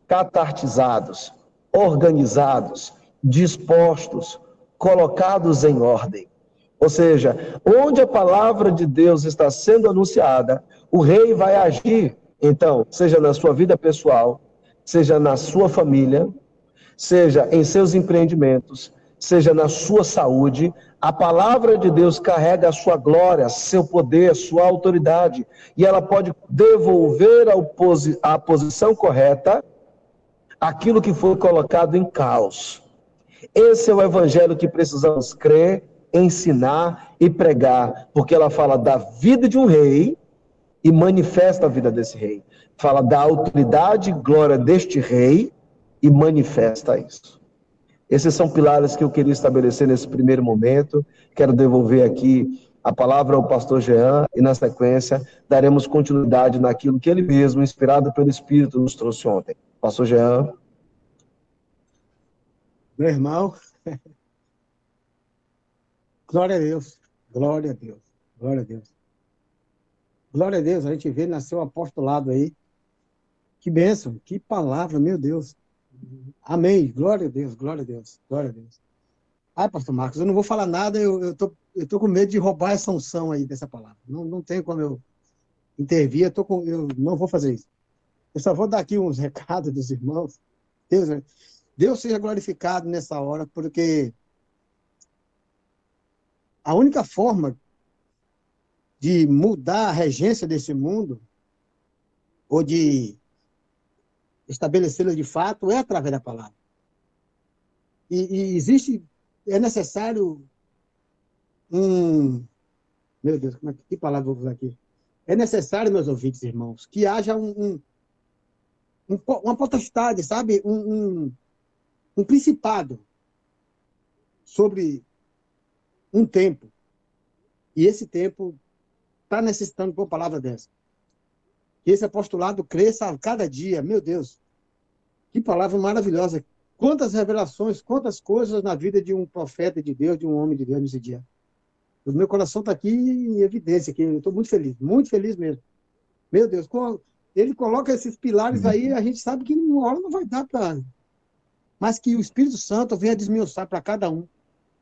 H: catartizados, organizados, dispostos, colocados em ordem. Ou seja, onde a palavra de Deus está sendo anunciada, o rei vai agir. Então, seja na sua vida pessoal, seja na sua família, seja em seus empreendimentos, seja na sua saúde, a palavra de Deus carrega a sua glória, seu poder, sua autoridade, e ela pode devolver à posição correta aquilo que foi colocado em caos. Esse é o evangelho que precisamos crer, ensinar e pregar, porque ela fala da vida de um rei e manifesta a vida desse rei. Fala da autoridade e glória deste rei e manifesta isso. Esses são pilares que eu queria estabelecer nesse primeiro momento. Quero devolver aqui a palavra ao pastor Jean e, na sequência, daremos continuidade naquilo que ele mesmo, inspirado pelo Espírito, nos trouxe ontem. Pastor Jean.
G: Meu irmão, [LAUGHS] glória a Deus, glória a Deus, glória a Deus. Glória a Deus, a gente vê nasceu um apostolado aí. Que bênção, que palavra, meu Deus. Amém. Glória a Deus, glória a Deus, glória a Deus. Ai, pastor Marcos, eu não vou falar nada, eu, eu, tô, eu tô com medo de roubar essa unção aí dessa palavra. Não, não tem como eu intervir, eu, tô com, eu não vou fazer isso. Eu só vou dar aqui uns [LAUGHS] recados dos irmãos. Deus, Deus seja glorificado nessa hora, porque a única forma de mudar a regência desse mundo, ou de estabelecê-la de fato, é através da palavra. E, e existe, é necessário um. Meu Deus, como é, que palavra vou usar aqui? É necessário, meus ouvintes, irmãos, que haja um, um, um uma potestade, sabe? Um, um, um principado sobre um tempo. E esse tempo está necessitando de uma palavra dessa. Que esse apostolado cresça a cada dia. Meu Deus, que palavra maravilhosa. Quantas revelações, quantas coisas na vida de um profeta de Deus, de um homem de Deus nesse dia. O meu coração está aqui em evidência, que eu estou muito feliz, muito feliz mesmo. Meu Deus, ele coloca esses pilares aí, a gente sabe que uma hora não vai dar para. Mas que o Espírito Santo venha desmiuçar para cada um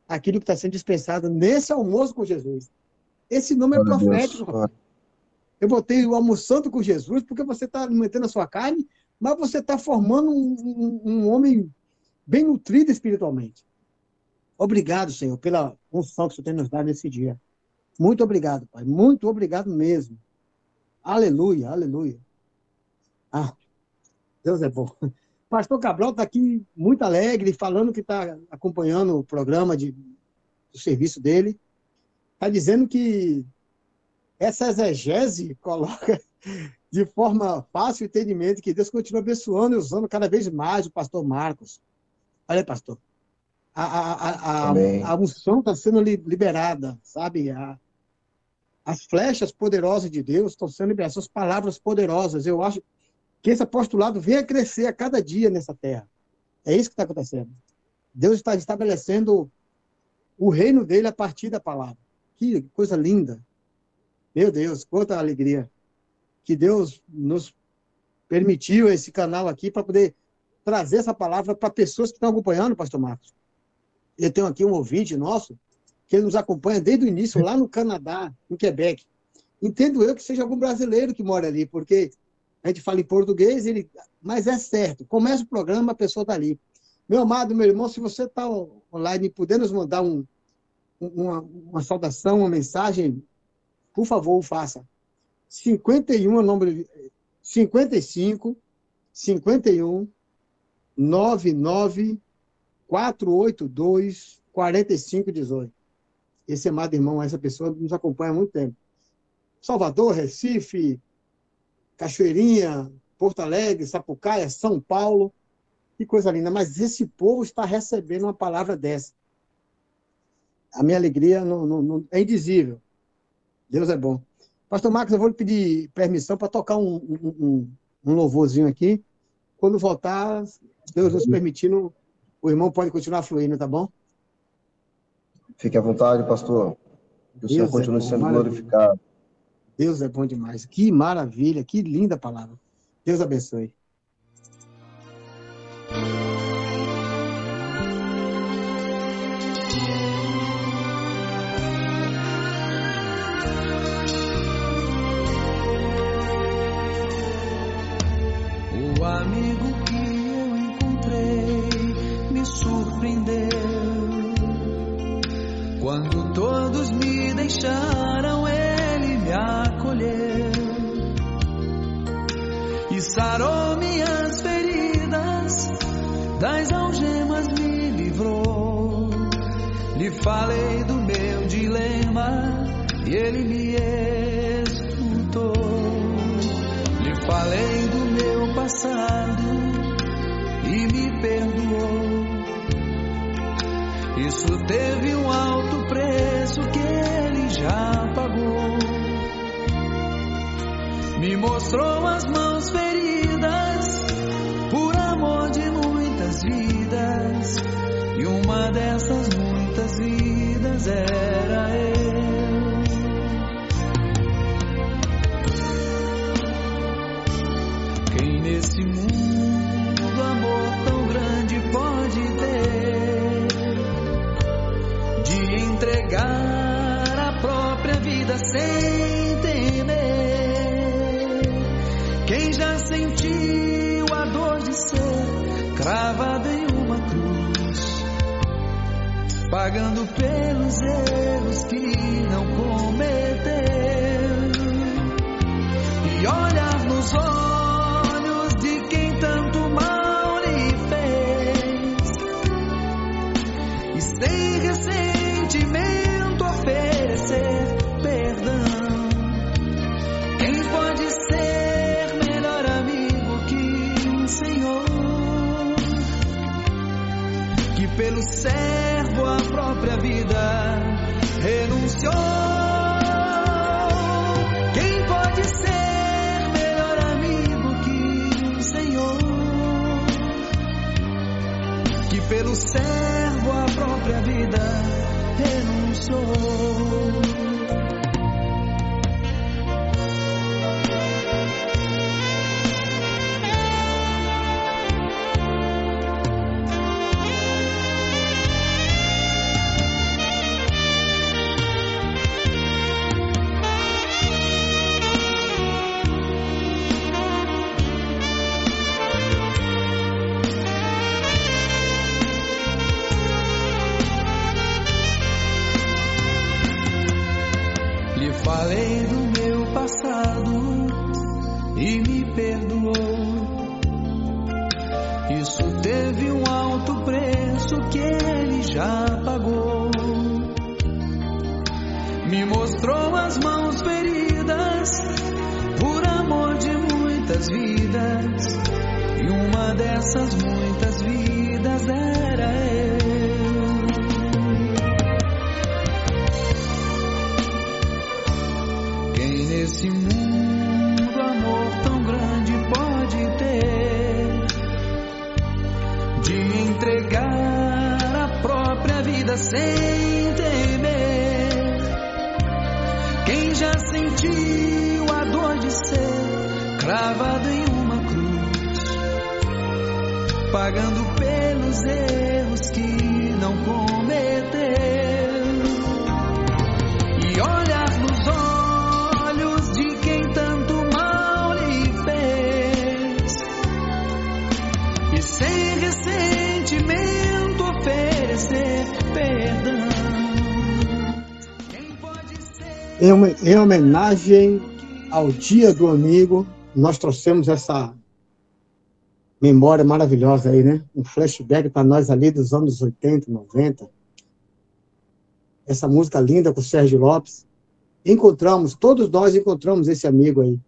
G: aquilo que está sendo dispensado nesse almoço com Jesus. Esse nome é profético. Eu botei o almoçando com Jesus porque você está alimentando a sua carne, mas você está formando um, um, um, homem bem nutrido espiritualmente. Obrigado, Senhor, pela unção que você tem nos dado nesse dia. Muito obrigado, Pai. Muito obrigado mesmo. Aleluia, aleluia. Ah, Deus é bom. Pastor Cabral está aqui muito alegre, falando que está acompanhando o programa de, do serviço dele. Está dizendo que essa exegese coloca de forma fácil o entendimento que Deus continua abençoando e usando cada vez mais o pastor Marcos. Olha, pastor, a, a, a, a, unção está sendo liberada, sabe? As flechas poderosas de Deus estão sendo liberadas, as palavras poderosas. Eu acho que esse apostolado venha crescer a cada dia nessa terra. É isso que está acontecendo. Deus está estabelecendo o reino dele a partir da palavra. Que coisa linda. Meu Deus, quanta alegria. Que Deus nos permitiu esse canal aqui para poder trazer essa palavra para pessoas que estão acompanhando, pastor Marcos. Eu tenho aqui um ouvinte nosso que nos acompanha desde o início, lá no Canadá, em Quebec. Entendo eu que seja algum brasileiro que mora ali, porque a gente fala em português, ele, mas é certo. Começa o programa, a pessoa está ali. Meu amado, meu irmão, se você está online e puder nos mandar um, uma, uma saudação, uma mensagem, por favor, faça. 51 é o número 55 51 99 482 4518. Esse amado irmão, essa pessoa nos acompanha há muito tempo. Salvador, Recife, Cachoeirinha, Porto Alegre, Sapucaia, São Paulo. Que coisa linda. Mas esse povo está recebendo uma palavra dessa. A minha alegria não, não, não, é indizível. Deus é bom. Pastor Marcos, eu vou lhe pedir permissão para tocar um, um, um, louvorzinho aqui. Quando voltar, Deus nos permitindo, o irmão pode continuar fluindo, tá bom?
H: Fique à vontade, pastor. Que o Deus Senhor continue é bom, sendo maravilha. glorificado.
G: Deus é bom demais. Que maravilha, que linda palavra. Deus abençoe.
E: Sarou minhas feridas, das algemas me livrou. Lhe falei do meu dilema e ele me escutou. Lhe falei do meu passado e me perdoou. Isso teve um alto preço que ele já pagou. Me mostrou as mãos pagando pelos erros que não
G: homenagem ao Dia do Amigo, nós trouxemos essa memória maravilhosa aí, né? Um flashback para nós ali dos anos 80, 90. Essa música linda com o Sérgio Lopes. Encontramos, todos nós encontramos esse amigo aí,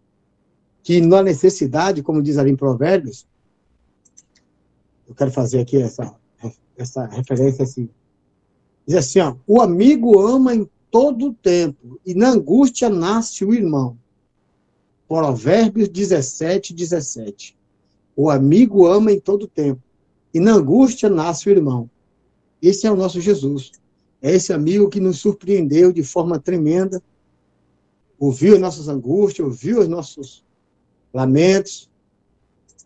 G: que na necessidade, como diz ali em Provérbios, eu quero fazer aqui essa, essa referência assim. Diz assim, ó, o amigo ama em todo o tempo, e na angústia nasce o irmão. Provérbios 17, 17. O amigo ama em todo o tempo, e na angústia nasce o irmão. Esse é o nosso Jesus. É esse amigo que nos surpreendeu de forma tremenda, ouviu as nossas angústias, ouviu os nossos lamentos,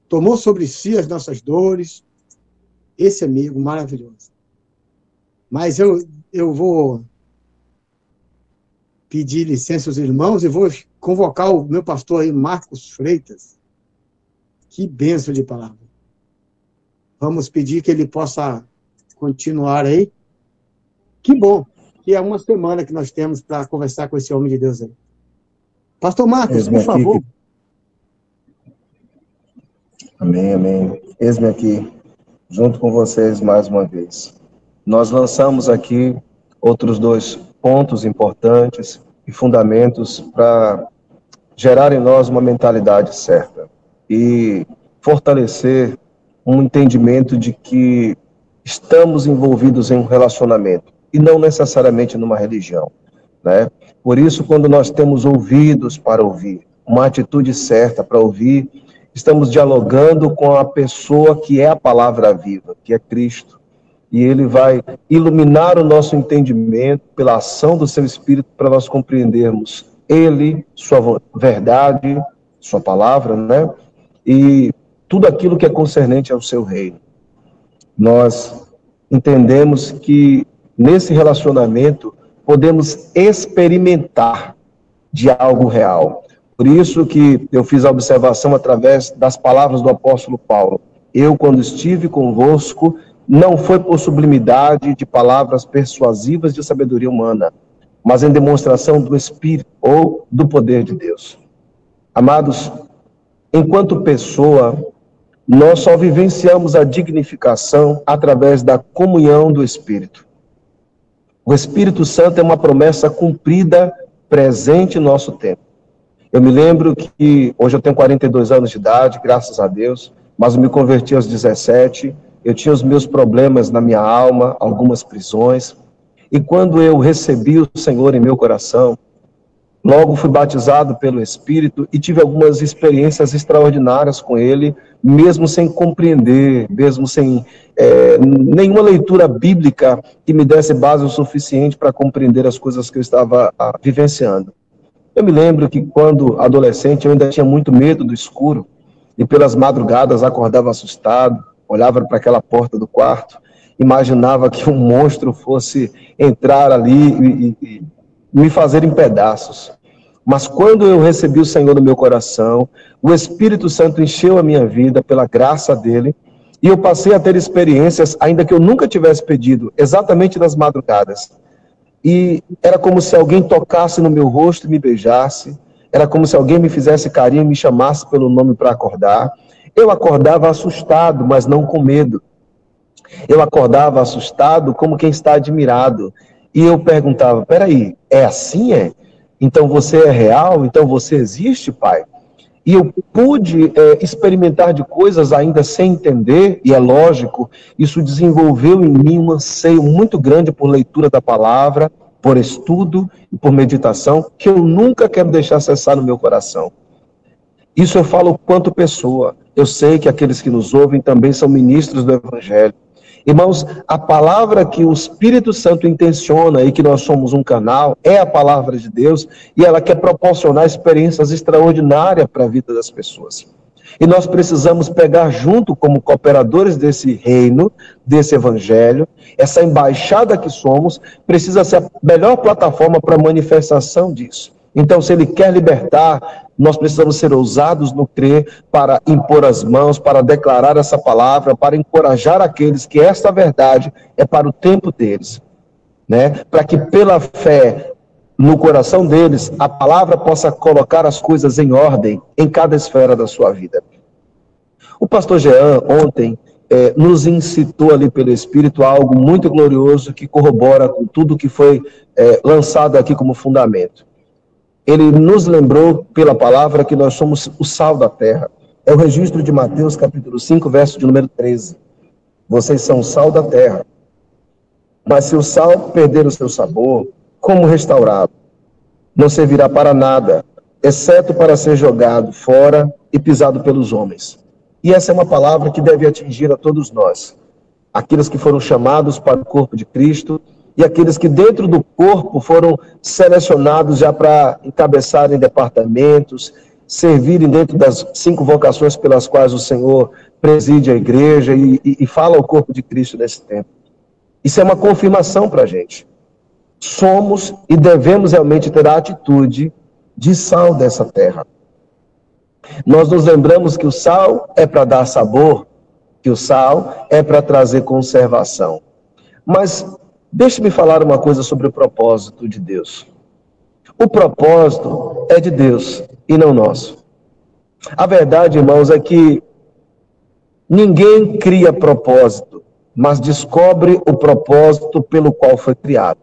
G: tomou sobre si as nossas dores. Esse amigo maravilhoso. Mas eu, eu vou pedir licença aos irmãos e vou convocar o meu pastor aí, Marcos Freitas. Que bênção de palavra. Vamos pedir que ele possa continuar aí. Que bom, que é uma semana que nós temos para conversar com esse homem de Deus aí. Pastor Marcos, por favor.
H: Amém, amém. Eis-me aqui, junto com vocês mais uma vez. Nós lançamos aqui outros dois pontos importantes e fundamentos para gerar em nós uma mentalidade certa e fortalecer um entendimento de que estamos envolvidos em um relacionamento e não necessariamente numa religião, né? Por isso, quando nós temos ouvidos para ouvir, uma atitude certa para ouvir, estamos dialogando com a pessoa que é a palavra viva, que é Cristo. E ele vai iluminar o nosso entendimento pela ação do seu Espírito para nós compreendermos ele, sua verdade, sua palavra, né? E tudo aquilo que é concernente ao seu reino. Nós entendemos que nesse relacionamento podemos experimentar de algo real. Por isso que eu fiz a observação através das palavras do apóstolo Paulo. Eu, quando estive convosco, não foi por sublimidade de palavras persuasivas de sabedoria humana, mas em demonstração do Espírito ou do poder de Deus. Amados, enquanto pessoa, nós só vivenciamos a dignificação através da comunhão do Espírito. O Espírito Santo é uma promessa cumprida, presente em nosso tempo. Eu me lembro que hoje eu tenho 42 anos de idade, graças a Deus, mas me converti aos 17. Eu tinha os meus problemas na minha alma, algumas prisões. E quando eu recebi o Senhor em meu coração, logo fui batizado pelo Espírito e tive algumas experiências extraordinárias com Ele, mesmo sem compreender, mesmo sem é, nenhuma leitura bíblica que me desse base o suficiente para compreender as coisas que eu estava a, ah, vivenciando. Eu me lembro que quando adolescente eu ainda tinha muito medo do escuro e pelas madrugadas acordava assustado, olhava para aquela porta do quarto, imaginava que um monstro fosse entrar ali e, e, e me fazer em pedaços. Mas quando eu recebi o Senhor no meu coração, o Espírito Santo encheu a minha vida pela graça dele, e eu passei a ter experiências, ainda que eu nunca tivesse pedido, exatamente nas madrugadas e era como se alguém tocasse no meu rosto e me beijasse, era como se alguém me fizesse carinho e me chamasse pelo nome para acordar. Eu acordava assustado, mas não com medo. Eu acordava assustado como quem está admirado. E eu perguntava: peraí, é assim é? Então você é real? Então você existe, pai? E eu pude é, experimentar de coisas ainda sem entender, e é lógico, isso desenvolveu em mim um anseio muito grande por leitura da palavra, por estudo e por meditação, que eu nunca quero deixar cessar no meu coração. Isso eu falo quanto pessoa. Eu sei que aqueles que nos ouvem também são ministros do Evangelho. Irmãos, a palavra que o Espírito Santo intenciona e que nós somos um canal é a palavra de Deus e ela quer proporcionar experiências extraordinárias para a vida das pessoas. E nós precisamos pegar junto, como cooperadores desse reino, desse evangelho, essa embaixada que somos, precisa ser a melhor plataforma para a manifestação disso. Então, se ele quer libertar, nós precisamos ser ousados no crer para impor as mãos, para declarar essa palavra, para encorajar aqueles que esta verdade é para o tempo deles, né? Para que pela fé no coração deles a palavra possa colocar as coisas em ordem em cada esfera da sua vida. O pastor Jean ontem é, nos incitou ali pelo Espírito a algo muito glorioso que corrobora com tudo que foi é, lançado aqui como fundamento ele nos lembrou pela palavra que nós somos o sal da terra. É o registro de Mateus capítulo 5, verso de número 13. Vocês são o sal da terra. Mas se o sal perder o seu sabor, como restaurá-lo? Não servirá para nada, exceto para ser jogado fora e pisado pelos homens. E essa é uma palavra que deve atingir a todos nós, aqueles que foram chamados para o corpo de Cristo e aqueles que dentro do corpo foram selecionados já para encabeçarem departamentos, servirem dentro das cinco vocações pelas quais o Senhor preside a igreja e, e, e fala ao corpo de Cristo nesse tempo. Isso é uma confirmação para a gente. Somos e devemos realmente ter a atitude de sal dessa terra. Nós nos lembramos que o sal é para dar sabor, que o sal é para trazer conservação. Mas Deixe-me falar uma coisa sobre o propósito de Deus. O propósito é de Deus e não nosso. A verdade, irmãos, é que ninguém cria propósito, mas descobre o propósito pelo qual foi criado.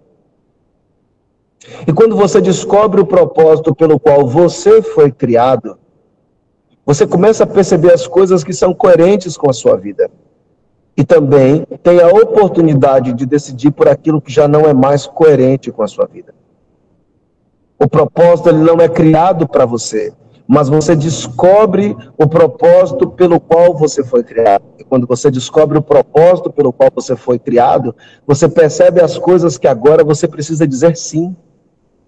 H: E quando você descobre o propósito pelo qual você foi criado, você começa a perceber as coisas que são coerentes com a sua vida e também tem a oportunidade de decidir por aquilo que já não é mais coerente com a sua vida. O propósito ele não é criado para você, mas você descobre o propósito pelo qual você foi criado. E quando você descobre o propósito pelo qual você foi criado, você percebe as coisas que agora você precisa dizer sim.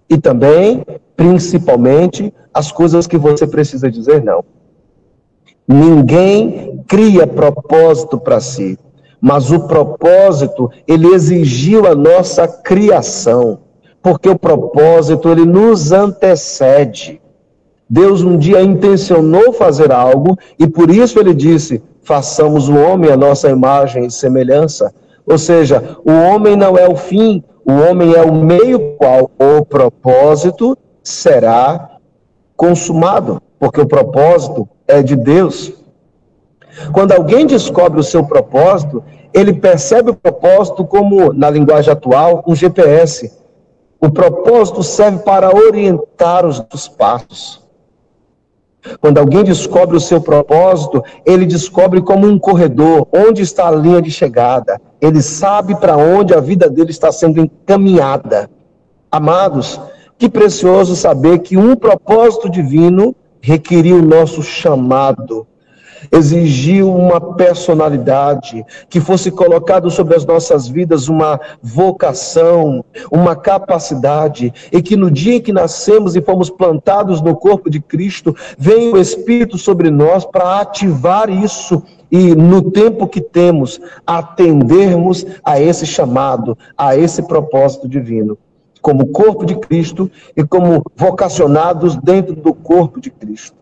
H: E também, principalmente, as coisas que você precisa dizer não. Ninguém cria propósito para si, mas o propósito, ele exigiu a nossa criação, porque o propósito, ele nos antecede. Deus um dia intencionou fazer algo e por isso ele disse: façamos o homem a nossa imagem e semelhança. Ou seja, o homem não é o fim, o homem é o meio qual o propósito será consumado, porque o propósito é de Deus. Quando alguém descobre o seu propósito, ele percebe o propósito como, na linguagem atual, um GPS. O propósito serve para orientar os passos. Quando alguém descobre o seu propósito, ele descobre como um corredor, onde está a linha de chegada. Ele sabe para onde a vida dele está sendo encaminhada. Amados, que precioso saber que um propósito divino requeria o nosso chamado exigiu uma personalidade, que fosse colocado sobre as nossas vidas uma vocação, uma capacidade, e que no dia em que nascemos e fomos plantados no corpo de Cristo, venha o Espírito sobre nós para ativar isso e no tempo que temos atendermos a esse chamado, a esse propósito divino, como corpo de Cristo e como vocacionados dentro do corpo de Cristo.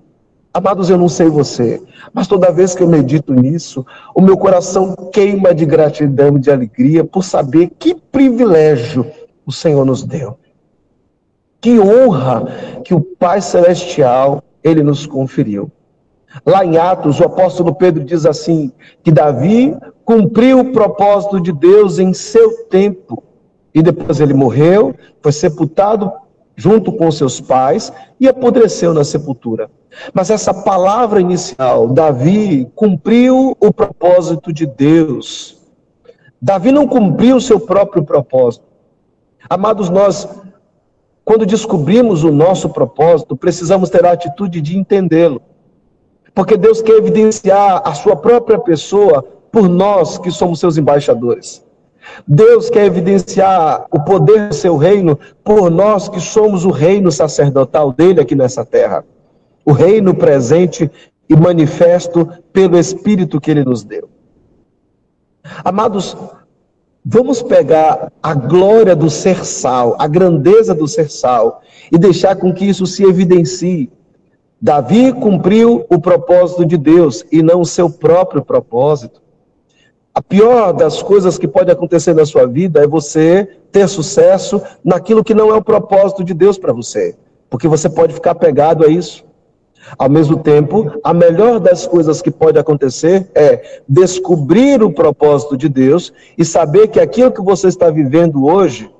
H: Amados, eu não sei você, mas toda vez que eu medito nisso, o meu coração queima de gratidão e de alegria por saber que privilégio o Senhor nos deu. Que honra que o Pai Celestial, Ele nos conferiu. Lá em Atos, o apóstolo Pedro diz assim, que Davi cumpriu o propósito de Deus em seu tempo. E depois ele morreu, foi sepultado junto com seus pais e apodreceu na sepultura. Mas essa palavra inicial, Davi cumpriu o propósito de Deus. Davi não cumpriu o seu próprio propósito. Amados, nós, quando descobrimos o nosso propósito, precisamos ter a atitude de entendê-lo. Porque Deus quer evidenciar a sua própria pessoa por nós que somos seus embaixadores. Deus quer evidenciar o poder do seu reino por nós que somos o reino sacerdotal dele aqui nessa terra o reino presente e manifesto pelo Espírito que ele nos deu. Amados, vamos pegar a glória do ser sal, a grandeza do ser sal, e deixar com que isso se evidencie. Davi cumpriu o propósito de Deus e não o seu próprio propósito. A pior das coisas que pode acontecer na sua vida é você ter sucesso naquilo que não é o propósito de Deus para você, porque você pode ficar pegado a isso. Ao mesmo tempo, a melhor das coisas que pode acontecer é descobrir o propósito de Deus e saber que aquilo que você está vivendo hoje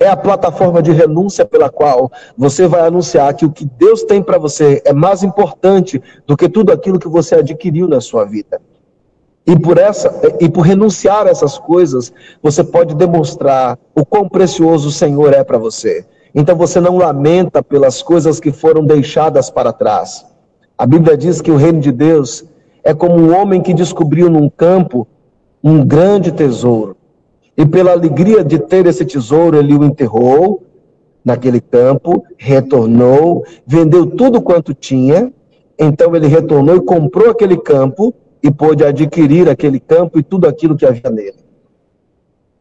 H: é a plataforma de renúncia pela qual você vai anunciar que o que Deus tem para você é mais importante do que tudo aquilo que você adquiriu na sua vida. E por essa e por renunciar a essas coisas, você pode demonstrar o quão precioso o Senhor é para você. Então você não lamenta pelas coisas que foram deixadas para trás. A Bíblia diz que o reino de Deus é como um homem que descobriu num campo um grande tesouro. E pela alegria de ter esse tesouro, ele o enterrou naquele campo, retornou, vendeu tudo quanto tinha. Então ele retornou e comprou aquele campo e pôde adquirir aquele campo e tudo aquilo que havia nele.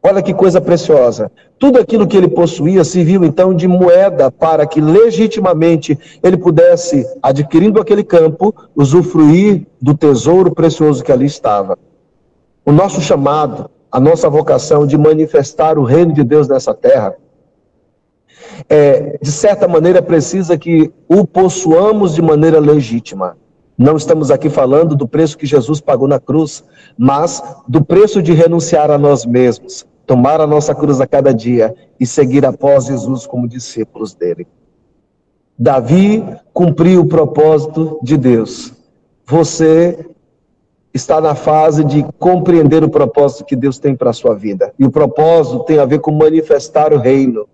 H: Olha que coisa preciosa. Tudo aquilo que ele possuía serviu então de moeda para que legitimamente ele pudesse, adquirindo aquele campo, usufruir do tesouro precioso que ali estava. O nosso chamado, a nossa vocação de manifestar o reino de Deus nessa terra, é, de certa maneira precisa que o possuamos de maneira legítima. Não estamos aqui falando do preço que Jesus pagou na cruz, mas do preço de renunciar a nós mesmos, tomar a nossa cruz a cada dia e seguir após Jesus como discípulos dele. Davi cumpriu o propósito de Deus. Você está na fase de compreender o propósito que Deus tem para a sua vida. E o propósito tem a ver com manifestar o reino.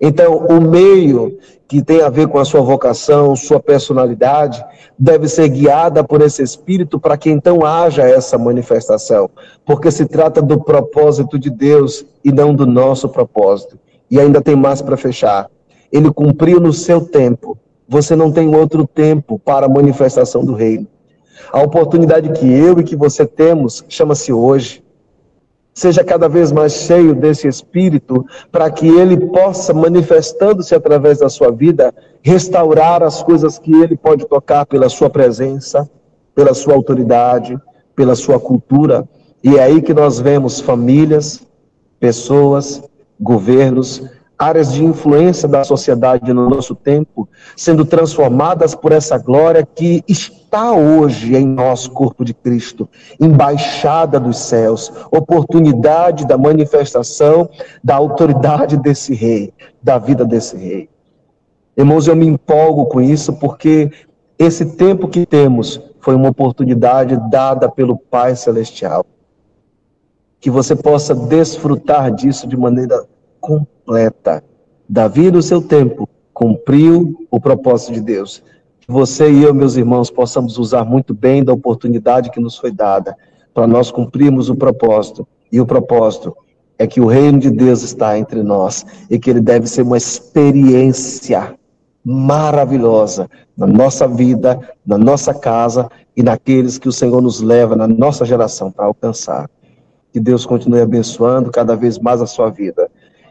H: Então, o meio que tem a ver com a sua vocação, sua personalidade, deve ser guiada por esse Espírito para que então haja essa manifestação. Porque se trata do propósito de Deus e não do nosso propósito. E ainda tem mais para fechar. Ele cumpriu no seu tempo. Você não tem outro tempo para a manifestação do reino. A oportunidade que eu e que você temos chama-se hoje. Seja cada vez mais cheio desse Espírito, para que ele possa, manifestando-se através da sua vida, restaurar as coisas que ele pode tocar pela sua presença, pela sua autoridade, pela sua cultura, e é aí que nós vemos famílias, pessoas, governos, áreas de influência da sociedade no nosso tempo sendo transformadas por essa glória que está hoje em nosso corpo de Cristo, embaixada dos céus, oportunidade da manifestação da autoridade desse rei, da vida desse rei. Irmãos, eu me empolgo com isso porque esse tempo que temos foi uma oportunidade dada pelo Pai Celestial. Que você possa desfrutar disso de maneira completa. Davi, no seu tempo, cumpriu o propósito de Deus. Que você e eu, meus irmãos, possamos usar muito bem da oportunidade que nos foi dada para nós cumprirmos o propósito. E o propósito é que o reino de Deus está entre nós e que ele deve ser uma experiência maravilhosa na nossa vida, na nossa casa e naqueles que o Senhor nos leva na nossa geração para alcançar. Que Deus continue abençoando cada vez mais a sua vida.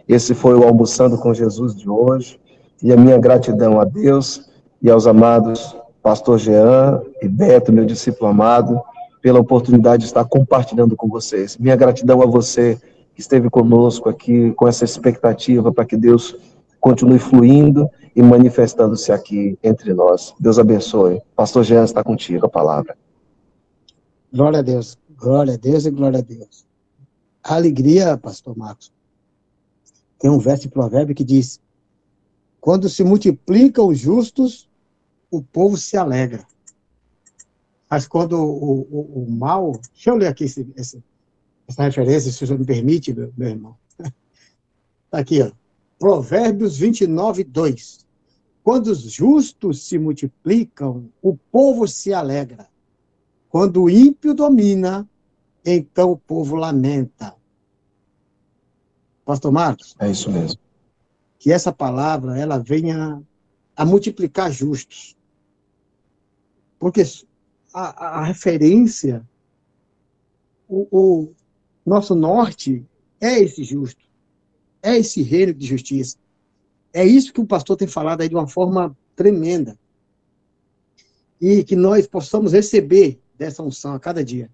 H: Esse foi o Almoçando com Jesus de hoje. E a minha gratidão a Deus e aos amados Pastor Jean e Beto, meu discípulo amado, pela oportunidade de estar compartilhando com vocês. Minha gratidão a você que esteve conosco aqui com essa expectativa para que Deus continue fluindo e manifestando-se aqui entre nós. Deus abençoe. Pastor Jean está contigo a palavra.
G: Glória a Deus, glória a Deus e glória a Deus. Alegria, pastor Marcos, tem um verso de provérbio que diz, quando se multiplicam os justos, o povo se alegra. Mas quando o, o, o mal, deixa eu ler aqui esse, esse, essa referência, se o senhor me permite, meu, meu irmão. Está aqui, ó. Provérbios 29, 2. Quando os justos se multiplicam, o povo se alegra. Quando o ímpio domina, então o povo lamenta. Pastor Marcos?
H: É isso mesmo.
G: Que essa palavra, ela venha a multiplicar justos. Porque a, a referência, o, o nosso norte é esse justo. É esse reino de justiça. É isso que o pastor tem falado aí de uma forma tremenda. E que nós possamos receber dessa unção a cada dia.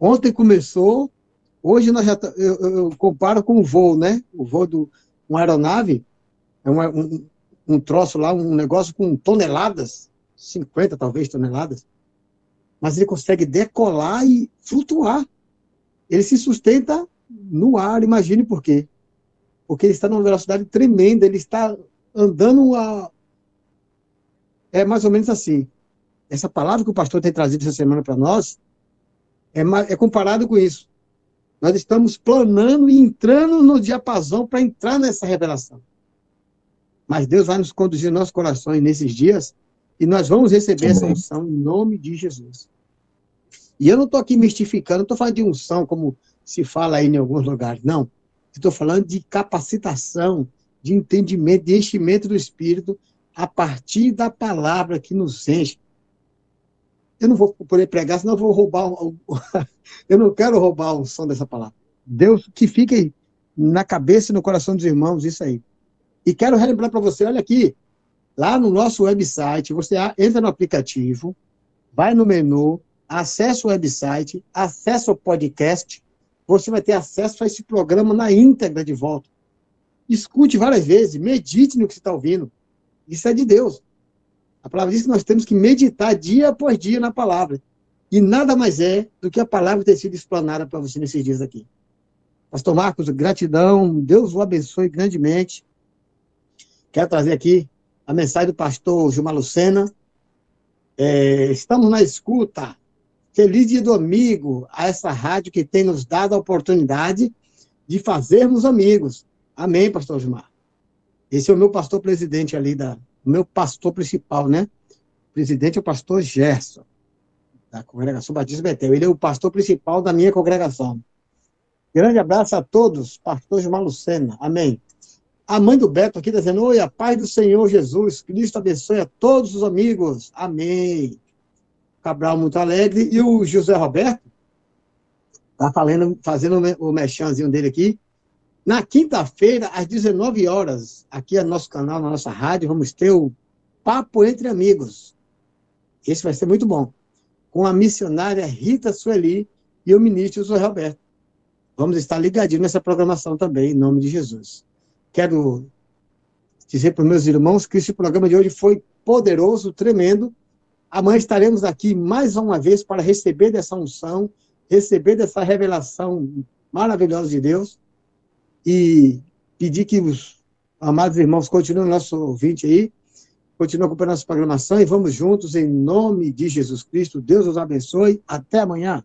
G: Ontem começou, hoje nós já eu, eu comparo com o voo, né? O voo de uma aeronave, é uma, um, um troço lá, um negócio com toneladas, 50 talvez toneladas, mas ele consegue decolar e flutuar. Ele se sustenta no ar, imagine por quê porque ele está numa velocidade tremenda, ele está andando a... É mais ou menos assim. Essa palavra que o pastor tem trazido essa semana para nós é, é comparado com isso. Nós estamos planando e entrando no diapasão para entrar nessa revelação. Mas Deus vai nos conduzir nossos corações nesses dias e nós vamos receber Amém. essa unção em nome de Jesus. E eu não estou aqui mistificando, não estou falando de unção como se fala aí em alguns lugares, não. Estou falando de capacitação, de entendimento, de enchimento do Espírito a partir da palavra que nos enche. Eu não vou poder pregar, senão eu vou roubar. [LAUGHS] eu não quero roubar o som dessa palavra. Deus, que fique na cabeça e no coração dos irmãos, isso aí. E quero relembrar para você, olha aqui, lá no nosso website, você entra no aplicativo, vai no menu, acessa o website, acessa o podcast, você vai ter acesso a esse programa na íntegra de volta. Escute várias vezes, medite no que você está ouvindo. Isso é de Deus. A palavra diz que nós temos que meditar dia após dia na palavra. E nada mais é do que a palavra ter sido explanada para você nesses dias aqui. Pastor Marcos, gratidão, Deus o abençoe grandemente. Quero trazer aqui a mensagem do pastor Gilmar Lucena. É, estamos na escuta Feliz dia do amigo a essa rádio que tem nos dado a oportunidade de fazermos amigos. Amém, pastor Gilmar. Esse é o meu pastor presidente ali, da, o meu pastor principal, né? O presidente é o pastor Gerson, da congregação Batista Betel. Ele é o pastor principal da minha congregação. Grande abraço a todos, pastor Gilmar Lucena. Amém. A mãe do Beto aqui dizendo, oi, a paz do Senhor Jesus, Cristo abençoe a todos os amigos. Amém. Cabral muito alegre, e o José Roberto está fazendo, o mexãozinho dele aqui. Na quinta-feira, às 19 horas, aqui no nosso canal, na nossa rádio, vamos ter o Papo Entre Amigos. Esse vai ser muito bom. com a missionária Rita Sueli e o ministro José Roberto. Vamos estar ligadinhos nessa programação também, em nome de Jesus. Quero dizer para os meus irmãos que esse programa de hoje foi poderoso, tremendo. Amanhã estaremos aqui mais uma vez para receber dessa unção, receber dessa revelação maravilhosa de Deus e pedir que os amados irmãos continuem nosso ouvinte aí, continuem acompanhando nossa programação e vamos juntos em nome de Jesus Cristo. Deus os abençoe. Até amanhã.